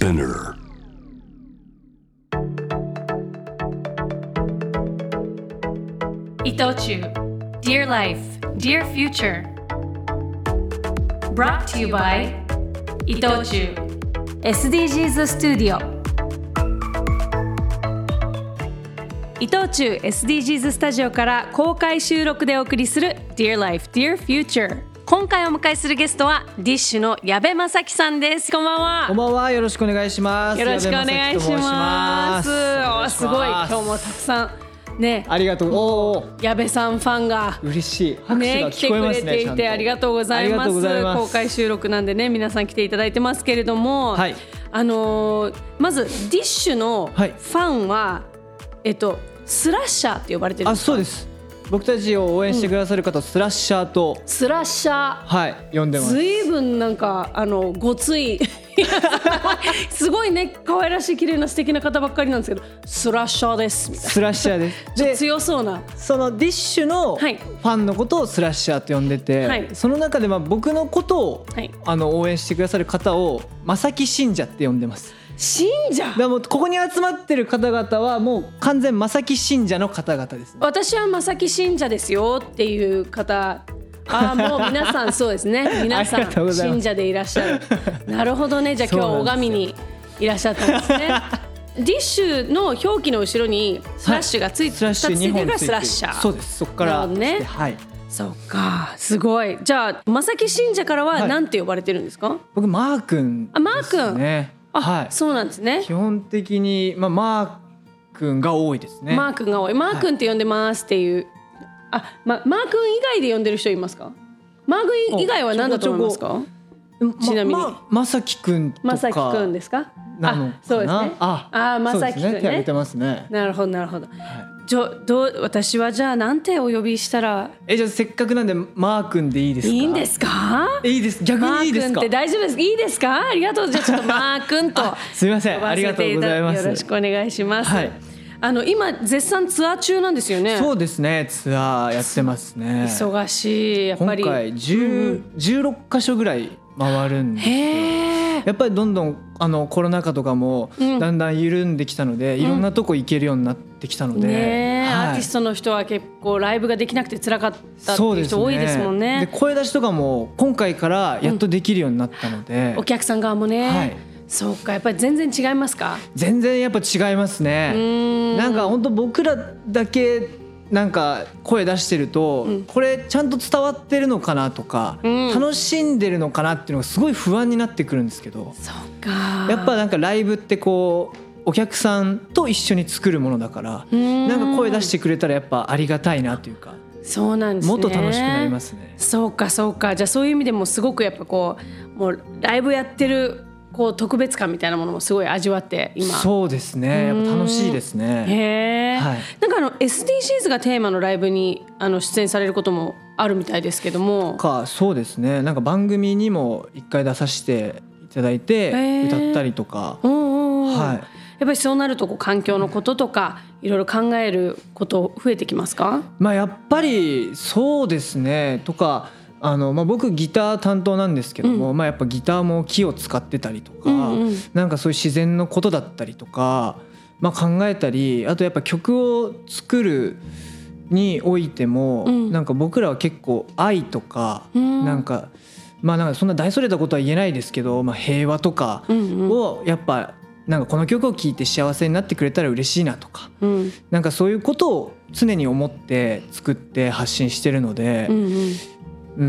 Spinner. 伊藤忠 Dear Life, Dear Future Brought to you by 伊藤忠 SDGs スタジオ伊藤忠 SDGs スタジオから公開収録でお送りする Dear Life, Dear Future 今回お迎えするゲストはディッシュの矢部正樹さんです。こんばんは。こんばんは、よろしくお願いします。よろしくお願いします。おす。ごい。今日日もたくさんね。ありがとう。おお、矢部さんファンが嬉しい。拍手ね、が来てく聞こえますね。れていてありがとうございます。ありがとうございます。公開収録なんでね皆さん来ていただいてますけれども、はい。あのーまずディッシュのフはい。ァンは、えっとスラッシャーって呼ばれてるんあ、ですか？そうです。僕たちを応援してくださる方、スラッシャーと、スラッシャーはい、呼んでます。ずいぶんなんかあのごつい すごいね可愛らしい綺麗な素敵な方ばっかりなんですけどスラッシャーですみたいスラッシャーです。な で、強そうなそのディッシュのフはいァンのことをスラッシャーと呼んでて、はいその中でまあ僕のことを、はいあの応援してくださる方を正木信者って呼んでます。信者。だもうここに集まってる方々はもう完全正木信者の方々ですね。私は正木信者ですよっていう方。ああもう皆さんそうですね。皆さん信者でいらっしゃる。なるほどね。じゃあ今日拝みにいらっしゃったんですね。ディッシュの表記の後ろにスラッシュがついて、スラッシュ二つついてるから2本ついて。るスラッシャー。そうです。そこからね。はい。そっか。すごい。じゃあ正木信者からははい。何て呼ばれてるんですか、僕マー君あマー君はい。そうなんですね。基本的にまあマー君が多いですね。マー君が多い。マー君って呼んでますっていう、あ、ま、マー君以外で呼んでる人いますか？マー君以外は何だと思いますか？まちなみに。ままさき君とか。まさきくんですか？なのかな？あそうですね。あ、あまさきくんそうです手挙げねてますね。なるほどなるほど、じょどう私はじゃあなんてお呼びしたら？えじゃあせっかくなんでマー君でいいですか？いいんですか？えいいです。逆にいいですか？君って。大丈夫です？いいですか？ありがとうじゃあちょっと マー君とすみません。ありがとうございます。よろしくお願いします、はいあの今絶賛ツアー中なんですよね？そうですね。ツアーやってますね。忙しいやっぱり今回十十六箇所ぐらい回るんですよ。やっぱりどんどんあのコロナ禍とかもうん。だんだん緩んできたので、いろんなとこ行けるようになってきたので、ねえ、はい。アーティストの人は結構ライブができなくて辛かったっていう人多いですもんね。で声出しとかも今回からやっとできるようになったので、お客さん側もね、はい。そうかやっぱり全然違いますか？全然やっぱ違いますうね。なんか本当僕らだけなんか声出してると、うん。これちゃんと伝わってるのかなとか、うん。楽しんでるのかなっていうのがすごい不安になってくるんですけどそうか。やっぱなんかライブってこうお客さんと一緒に作るものだからななんか声出してくれたらやっぱありがたいなというかそうなんですね。もっと楽しくなりますね。そうかそうか。じゃあそういう意味でもすごくやっぱこうもうライブやってるこう特別感みたいなものもすごい味わって今。そうですね。楽しいですね。へえ、はい。なんかあの SDGs がテーマのライブにあの出演されることもあるみたいですけども。かそうですね。なんか番組にも一回出させていただいてー。歌ったりとか、はい。やっぱりそうなるとこう環境のこととかいろいろ考えること増えてきますか？まあやっぱりそうですね。とかあの、まあ、僕ギター担当なんですけども、まあ、やっぱギターも木を使ってたりとか、うんうんなんかそういう自然のことだったりとか、まあ、考えたりあとやっぱ曲を作るにおいても、うん。なんか僕らは結構愛とか、うん。なんかまあなんかそんな大それたことは言えないですけど、まあ、平和とかうんうん。をやっぱなんかこの曲を聴いて幸せになってくれたら嬉しいなとか。うん。なんかそういうことを常に思って作って発信してるのでう、んうん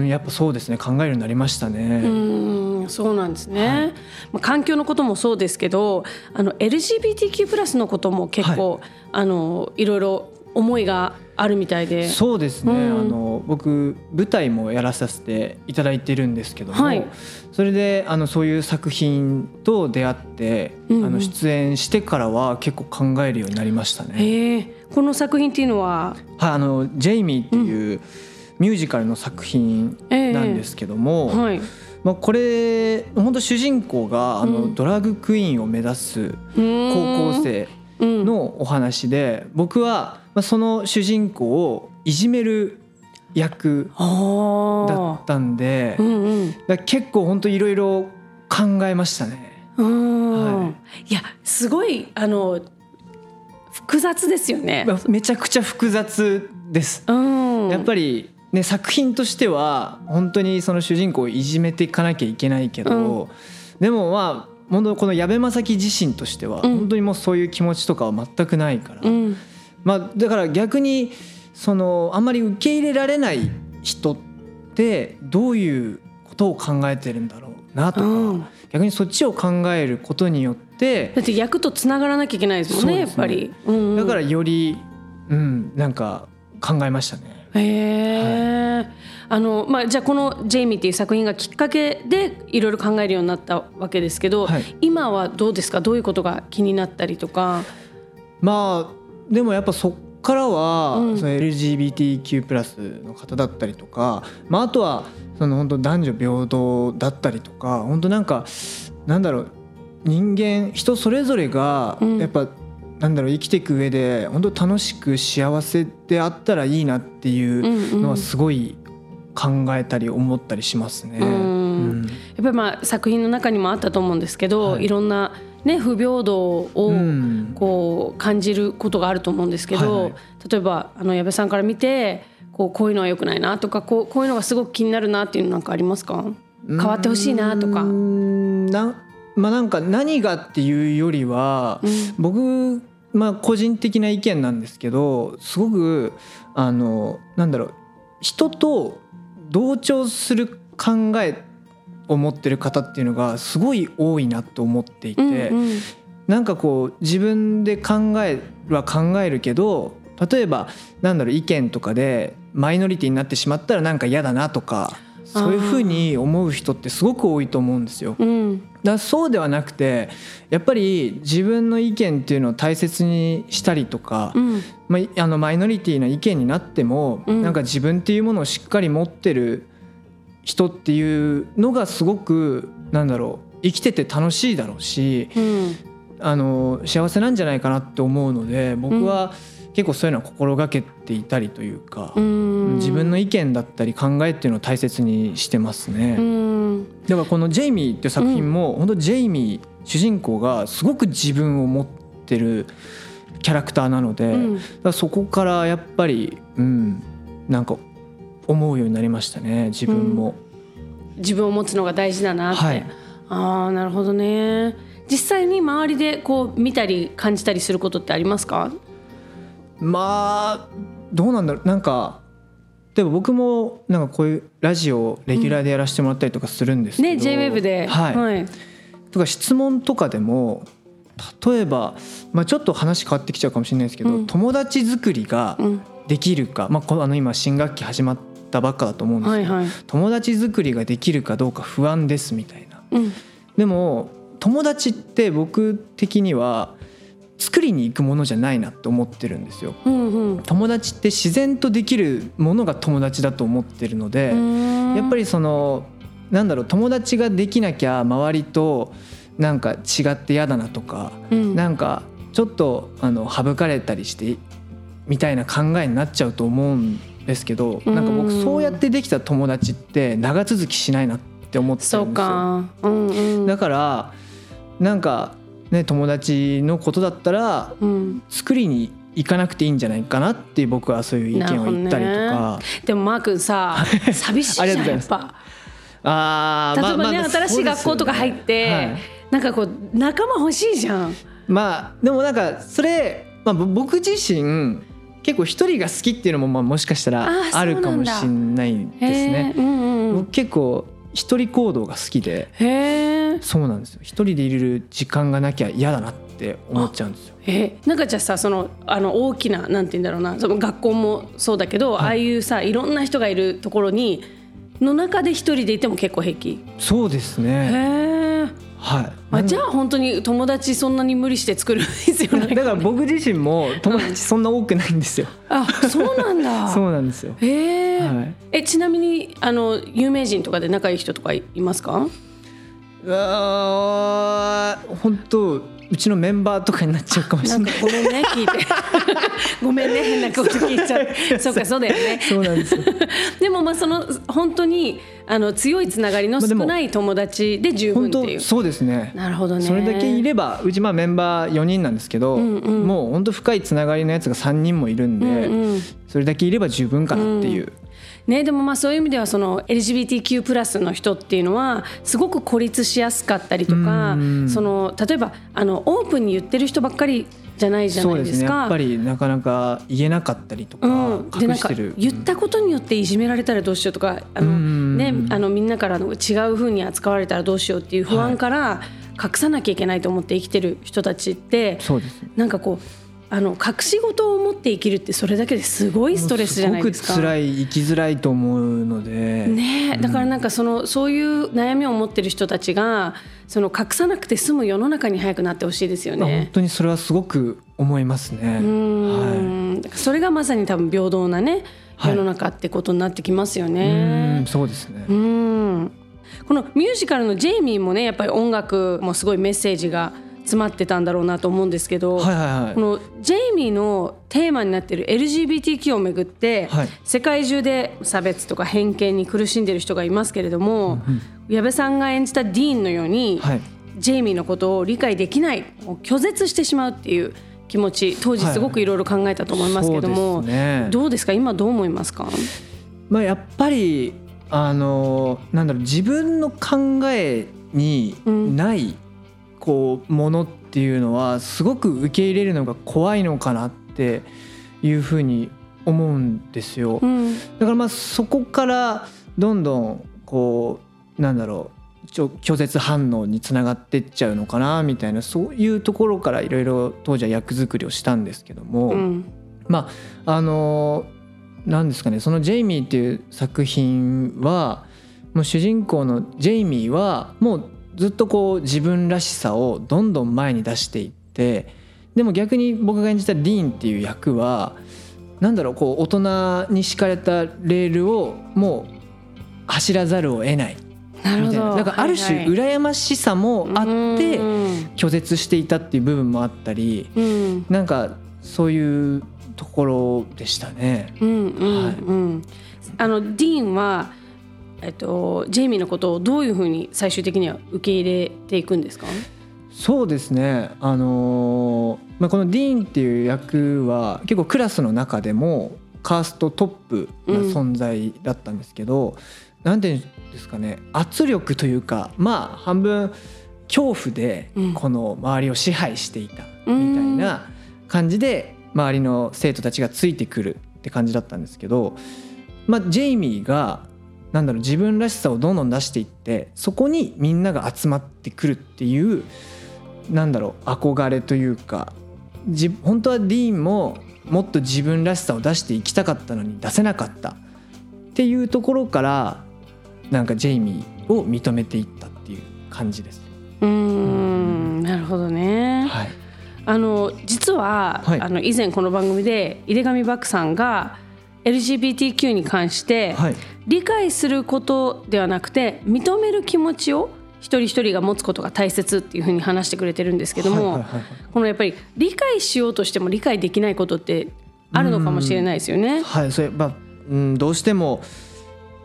やっぱそうですね。考えるようになりましたね。うんうんそうなんですね、はい。まあ、環境のこともそうですけどあの LGBTQ+ のことも結構、あのいろいろ思いがあるみたいで。そうですね、うん。あの僕舞台もやらさせていただいてるんですけども、はい。それであのそういう作品と出会って、うんうん。あの出演してからは結構考えるようになりましたね。この作品っていうのは？はい、あのジェイミーっていうミュージカルの作品なんですけども、はい。まあ、これ本当主人公があの、うん。ドラッグクイーンを目指す高校生生のお話で僕はまあその主人公をいじめる役だあったんであうんうん。結構本当いろいろ考えましたね。ううん、、はいやすごいあの複雑ですよね。まあめちゃくちゃ複雑です。うん、やっぱりね作品としては本当にその主人公をいじめていかなきゃいけないけど、でもまあ本当この矢部正樹自身としてはうん。本当にもうそういう気持ちとかは全くないから、うん。まあだから逆にそのあんまり受け入れられない人ってどういうことを考えてるんだろうなとか、うん。逆にそっちを考えることによってだって役とつながらなきゃいけないですもんね。やっぱり。うんうん。だからよりうんなんか考えましたね。へえ、あのまあ、じゃあこの「ジェイミー」っていう作品がきっかけでいろいろ考えるようになったわけですけど、はい。今はどうですか？どういうことが気になったりとか？まあでもやっぱそっからは、うん。その LGBTQ+ プラスの方だったりとか、まあ、あとはその本当男女平等だったりとか本当なんかなんだろう人間人それぞれがうん。やっぱ、なんだろう生きていく上で本当楽しく幸せであったらいいなっていうのはすごい考えたり思ったりしますね。うん。うん。やっぱりまあ作品の中にもあったと思うんですけど、はい。い、ろんな、ね、不平等をうん。こう感じることがあると思うんですけど、はいはい。例えばあの矢部さんから見てこうこういうのは良くないなとかこうこういうのがすごく気になるなっていうのなんかありますか？変わってほしいなとか。うーん。なまあなんか何がっていうよりは、うん。僕まあ個人的な意見なんですけどすごくあのなんだろう人と同調する考えを持ってる方っていうのがすごい多いなと思っていて、うんうん。なんかこう自分で考えは考えるけど例えばなんだろう意見とかでマイノリティになってしまったらなんか嫌だなとかそういうふうに思う人ってすごく多いと思うんですよ。うん。だからそうではなくてやっぱり自分の意見っていうのを大切にしたりとか、うん。まあ、あのマイノリティな意見になっても、うん。なんか自分っていうものをしっかり持ってる人っていうのがすごくなんだろう生きてて楽しいだろうしうん。あの幸せなんじゃないかなって思うので僕は結構そういうのは心がけていたりというか、うん。自分の意見だったり考えっていうのを大切にしてますね。うん。だからこの「ジェイミー」っていう作品も、本当ジェイミー主人公がすごく自分を持ってるキャラクターなので、うん。そこからやっぱりうんなんか思うようになりましたね自分も。自分を持つのが大事だなって、はい。ああなるほどね。実際に周りでこう見たり感じたりすることってありますか？まあどうなんだろう。なんかでも僕もなんかこういうラジオをレギュラーでやらせてもらったりとかするんですけど、ね JWEB で、はい。はい。とか質問とかでも例えば、まあ、ちょっと話変わってきちゃうかもしれないですけど、うん。友達作りがうん。できるか、まあ、このあの今新学期始まったばっかだと思うんですけど、はいはい。友達作りができるかどうか不安ですみたいな。うん。でも友達って僕的には作りに行くものじゃないなって思ってるんですよ。うんうん。友達って自然とできるものが友達だと思ってるので、やっぱりりそのなんだろう友達ができなきゃ周りとなんか違って嫌だなとか、うん。なんかちょっとあの省かれたりしてみたいな考えになっちゃうと思うんですけど、なんか僕そうやってできた友達って長続きしないなって思ってるんですよ。そうか。うんうん。だからなんかね友達のことだったらうん。作りに行かなくていいんじゃないかなっていう僕はそういう意見を言ったりとか。でもマー君さ寂しいじゃんありがとうございます。やっぱ。あー例えばね、まあまあ新しい学校とか入って、はい。なんかこう仲間欲しいじゃん。まあでもなんかそれ、まあ、ぼ僕自身結構一人が好きっていうのもまあもしかしたらあるかもしれないですね。へ。ーうんうん結構一人行動が好きでそうなんですよ。一人でいる時間がなきゃ嫌だなって思っちゃうんですよ。えなんかじゃあさそのあの大きななんて言うんだろうな。その学校もそうだけど、ああいうさいろんな人がいるところにの中で一人でいても結構平気。そうですへね。えはい。あじゃあ本当に友達そんなに無理して作る必要ない だから僕自身も友達そんな多くないんですよ。あそうなんだ そうなんですよ。へえ、はいえちなみにあの有名人とかで仲いい人とかいいますか？うわー本当うちのメンバーとかになっちゃうかもしれない。ごめんね聞いて ごめんね変なこと聞いちゃってそうかそうだよねそうなんですよ。でもまあその本当にあの強いつながりの少ない友達で十分本っていう、当そうですね。なるほどねそれだけいればうちまあメンバー4人なんですけど、んうんもう本当深いつながりのやつが3人もいるんで、うんうんそれだけいれば十分かなっていう。ね、でもまあそういう意味ではその LGBTQ+ プラスの人っていうのはすごく孤立しやすかったりとかうん。その例えばあのオープンに言ってる人ばっかりじゃないじゃそないですか。すね。やっぱりなかなか言えなかったりとか、うん、でなんか言ったことによっていじめられたらどうしようとかあの、うん。ね、あのみんなからの違う風に扱われたらどうしようっていう不安から隠さなきゃいけないと思って生きてる人たちってそうです。ねなんかこうあの隠し事を持って生きるってそれだけですごいストレスじゃないですか。すごく辛い生きづらいと思うので、ねえだからなんかそのそういう悩みを持ってる人たちがその隠さなくて済む世の中に早くなってほしいですよまあ本ね。当にそれはすごく思いますね。うはいそれがまさに多分平等なねはい世の中ってことになってきますようねん。そうですね。うんこのミュージカルのジェイミーもねやっぱり音楽もすごいメッセージが詰まってたんだろうなと思うんですけど、はいはいはい。このジェイミーのテーマになっている LGBTQ をめぐって、はい。世界中で差別とか偏見に苦しんでいる人がいますけれども、矢部さんが演じたディーンのように、はい。ジェイミーのことを理解できない拒絶してしまうっていう気持ち当時すごくいろいろ考えたと思いますけども、そうですね。どうですか？今どう思いますか？まあやっぱりあのなんだろう自分の考えにないこうものっていうのはすごく受け入れるのが怖いのかなっていうふうに思うんですよ。うんだからまあそこからどんどんこうなんだろう拒絶反応につながってっちゃうのかなみたいなそういうところからいろいろ当時は役作りをしたんですけども、うんまああのなんですかねその「ジェイミー」っていう作品はもう主人公のジェイミーはもうずっとこう自分らしさをどんどん前に出していってでも逆に僕が演じたディーンっていう役はなんだろうこう大人に敷かれたレールをもう走らざるを得ない。なるほど。な。なんかある種はいはい。羨ましさもあってうん拒絶していたっていう部分もあったりうん。なんかそういうところでしたね。うんうんはい。うんあのディーンは、えっと、ジェイミーのことをどういうふうに最終的には受け入れていくんですか？そうですね。あのーまあ、このディーンっていう役は結構クラスの中でもカーストトップな存在だったんですけど、なんていうんですかね。圧力というかまあ半分恐怖でうん。この周りを支配していたみたいな感じで周りの生徒たちがついてくるって感じだったんですけど、まあ、ジェイミーがなんだろう自分らしさをどんどん出していってそこにみんなが集まってくるっていうなんだろう憧れというかじ本当はディーンももっと自分らしさを出していきたかったのに出せなかったっていうところからなんかジェイミーを認めていったっていう感じです。うーんなるほどね。はい、あの実は、はいあの以前この番組で井手上漠さんが LGBTQ に関して、はい。理解することではなくて認める気持ちを一人一人が持つことが大切っていうふうに話してくれてるんですけども、このやっぱり理解しようとしても理解できないことってあるのかもしれないですよね。はい、それまあ、うん、どうしても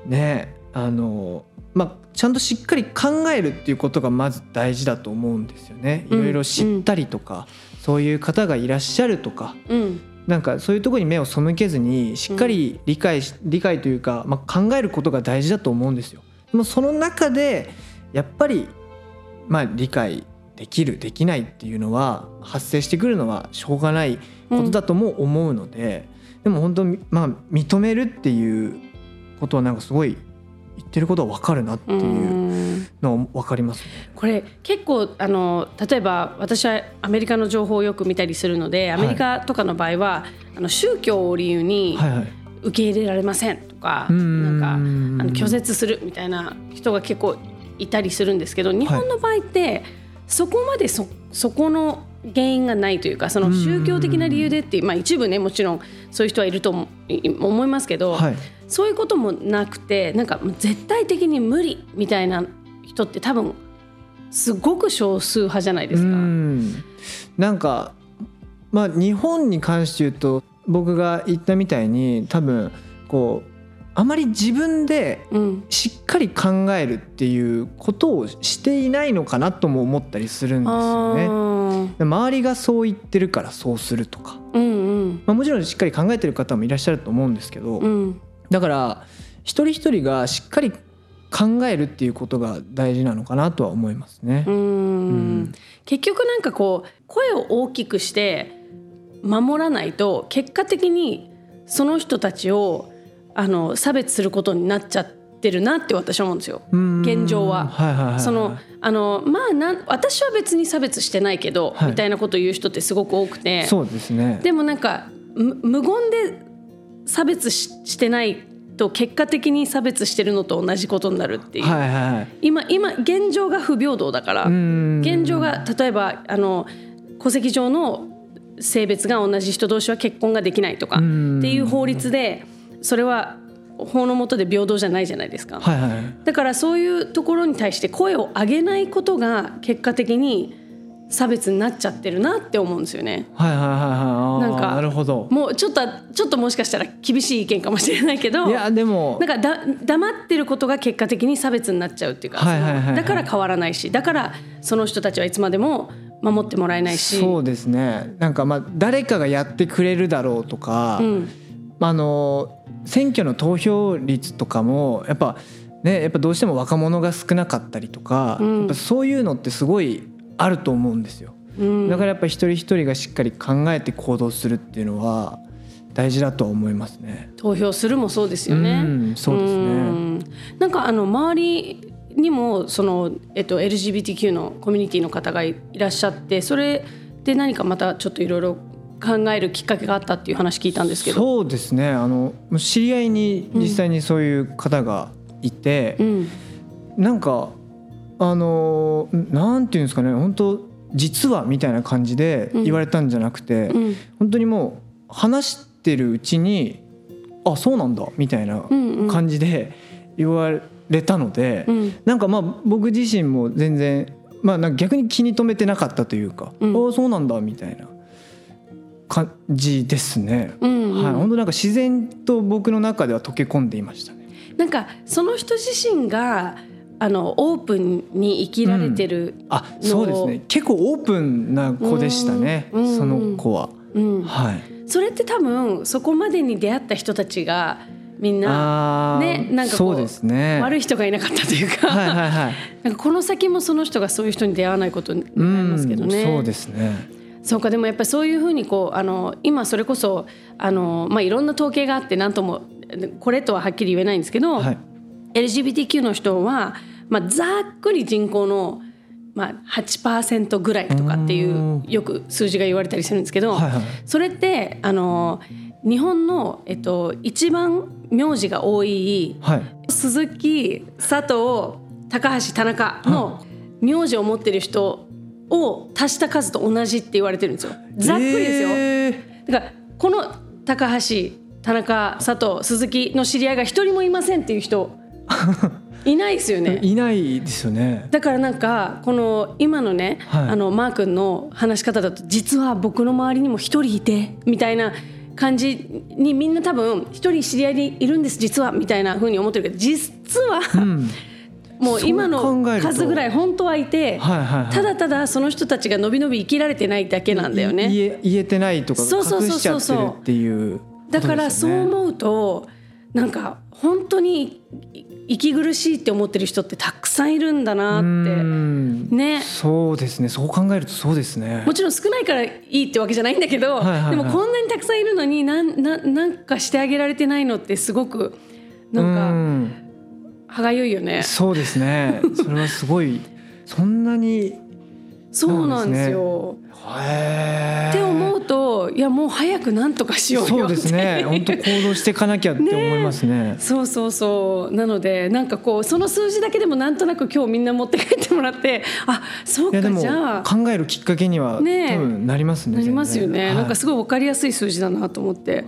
ねあのまあちゃんとしっかり考えるっていうことがまず大事だと思うんですよね。いうん。ろいろ知ったりとか、そういう方がいらっしゃるとか、うんなんかそういうところに目を背けずにしっかり理解し、理解というか、まあ、考えることが大事だと思うんですよ。でもその中でやっぱりまあ理解できるできないっていうのは発生してくるのはしょうがないことだとも思うので、でも本当にまあ認めるっていうことはなんかすごい言ってることは分かるなっていううんのは分かりますね。これ結構あの例えば私はアメリカの情報をよく見たりするのでアメリカとかの場合は、あの宗教を理由にはいはい。受け入れられませんとか、うんなんかあの拒絶するみたいな人が結構いたりするんですけど日本の場合って、そこまでそそこの原因がないというかその宗教的な理由でっていう、まあ、一部ねもちろんそういう人はいると思い思いますけど、はい。そういうこともなくてなんか絶対的に無理みたいな人って多分すごく少数派じゃないですか。うん。なんかまあ日本に関して言うと僕が言ったみたいに多分こうあまり自分でうん。しっかり考えるっていうことをしていないのかなとも思ったりするんですよね。周りがそう言ってるからそうするとか、ーうんうん。まあ、もちろんしっかり考えてる方もいらっしゃると思うんですけど、うんだから一人一人がしっかり考えるっていうことが大事なのかなとは思いますね。う。ん。うん。結局なんかこう声を大きくして守らないと結果的にその人たちをあの差別することになっちゃってるなって私は思うんですよ。うん。現状は。はいはいそのあのまあなん私は別に差別してないけど、はい。みたいなことを言う人ってすごく多くて。そうですね。でもなんかむ無言で差別ししてないと結果的に差別してるのと同じことになるっていう、はいはいはい。今今現状が不平等だから、うん現状が例えばあの戸籍上の性別が同じ人同士は結婚ができないとかってうんいう法律でそれは法の下で平等じゃないじゃないですか。はいはい。だからそういうところに対して声を上げないことが結果的に差別になっちゃってるなって思うんですよね。はいはいはいはい。なんかなるほど。もうちょっとちょっともしかしたら厳しい意見かもしれないけどいやでもなんかだ黙ってることが結果的に差別になっちゃうっていうか、はいはいはいはいだから変わらないしだからその人たちはいつまでも守ってもらえないしそうですね。なんかまあ誰かがやってくれるだろうとか、うんまああの選挙の投票率とかもやっぱねやっぱどうしても若者が少なかったりとか、うんやっぱそういうのってすごいあると思うんですよ。うんだからやっぱ一人一人がしっかり考えて行動するっていうのは大事だとは思いますね。投票するもそうですよね。うんそうですねんなんかあの周りにもその、えっと、LGBTQ のコミュニティの方がいらっしゃってそれで何かまたちょっといろいろ考えるきっかけがあったっていう話聞いたんですけど。そうですねあの知り合いに実際にそういう方がいて、うんなんかあのなんていうんですかね本当実はみたいな感じで言われたんじゃなくて、うん。本当にもう話してるうちにあそうなんだみたいなうんうん。感じで言われたので、うん。なんかまあ僕自身も全然まあ逆に気に留めてなかったというか、うん。ああそうなんだみたいな感じですね。うんうん。はい、本当なんか自然と僕の中では溶け込んでいましたね。なんかその人自身があのオープンに生きられてる、あ、そうですね。結構オープンな子でしたね。うんうんその子は。うんはい。それって多分そこまでに出会った人たちがみんなああ、ねなんかこうそうですね。悪い人がいなかったというか、はいはいはい。なんかこの先もその人がそういう人に出会わないことになりますけどね。うんそうですね。そうかでもやっぱりそういうふうにこうあの今それこそあの、まあ、いろんな統計があって何ともこれとははっきり言えないんですけど、はい。LGBTQ の人は、まあ、ざっくり人口の、まあ、8%ぐらいとかっていううんよく数字が言われたりするんですけど、はいはいそれってあの日本の、えっと、一番名字が多いはい。鈴木佐藤高橋田中の名字を持ってる人を足した数と同じって言われてるんですよ。ざっくりですよ。えだからこの高橋田中佐藤鈴木の知り合いが一人もいませんっていう人 いないですよーね。いないですよね。だからなんかこの今のね、はいあのマー君の話し方だと実は僕の周りにも一人いてみたいな感じにみんな多分一人知り合いにいるんです実はみたいな風に思ってるけど実は、うん。もう今の数ぐらい本当はいて、はいはいはいただただその人たちが伸び伸び生きられてないだけなんだよね。い言え言えてないとかそうそうそう隠しちゃそうってるっていう。だからそう思うとなんか本当に息苦しいって思ってる人ってたくさんいるんだなうってんねそうですね。そう考えるとそうですね。もちろん少ないからいいってわけじゃないんだけど、でもこんなにたくさんいるのになんなんなんかしてあげられてないのってすごくなんかうん歯がゆいよね。そうですね。それはすごいそんなにそうなんですよ。へーって思うといやもう早くなんとかしようよそうですね。本当行動していかなきゃって思いますね。そうそうそう。なのでなんかこうその数字だけでもなんとなく今日みんな持って帰ってもらってあそうかじゃあ。考えるきっかけには多ねえ。分なりますね。なりますよね、全然。なんかすごい分かりやすい数字だなと思って。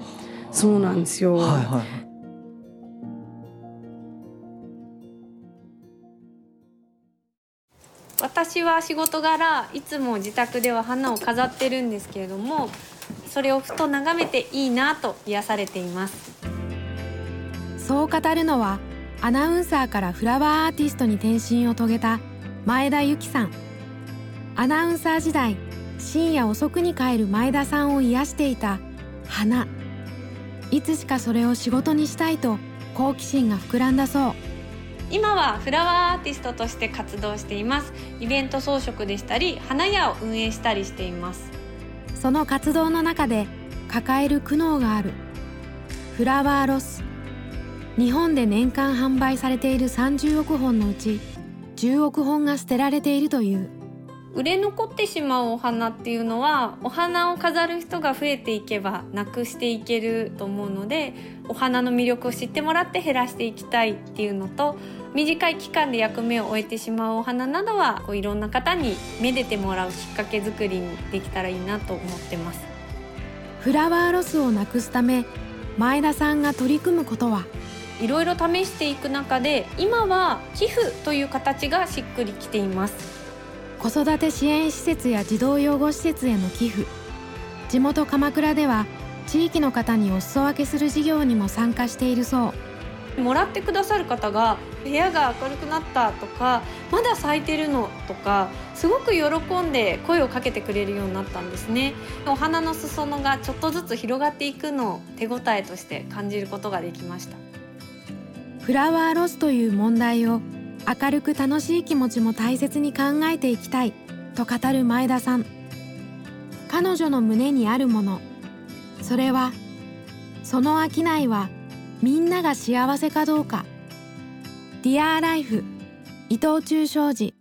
そうなんですよ、はいはいはい。私は仕事柄いつも自宅では花を飾ってるんですけれどもそれをふと眺めていいなと癒されています。そう語るのはアナウンサーからフラワーアーティストに転身を遂げた前田由紀さん。アナウンサー時代深夜遅くに帰る前田さんを癒していた花。いつしかそれを仕事にしたいと好奇心が膨らんだそう。今はフラワーアーティストとして活動しています。イベント装飾でしたり花屋を運営したりしていますその活動の中で抱える苦悩がある。フラワーロス。日本で年間販売されている30億本のうち10億本が捨てられているという。売れ残ってしまうお花っていうのはお花を飾る人が増えていけばなくしていけると思うのでお花の魅力を知ってもらって減らしていきたいっていうのと短い期間で役目を終えてしまうお花などはこういろんな方にめでてもらうきっかけ作りにできたらいいなと思ってます。フラワーロスをなくすため前田さんが取り組むことは？いろいろ試していく中で今は寄付という形がしっくりきています子育て支援施設や児童養護施設への寄付。地元鎌倉では地域の方にお裾分けする事業にも参加しているそう。もらってくださる方が部屋が明るくなったとかまだ咲いてるのとかすごく喜んで声をかけてくれるようになったんですね。お花の裾野がちょっとずつ広がっていくのを手応えとして感じることができました。フラワーロスという問題を明るく楽しい気持ちも大切に考えていきたいと語る前田さん。彼女の胸にあるもの。それはその商いはみんなが幸せかどうか。Dear Life 伊藤忠商事。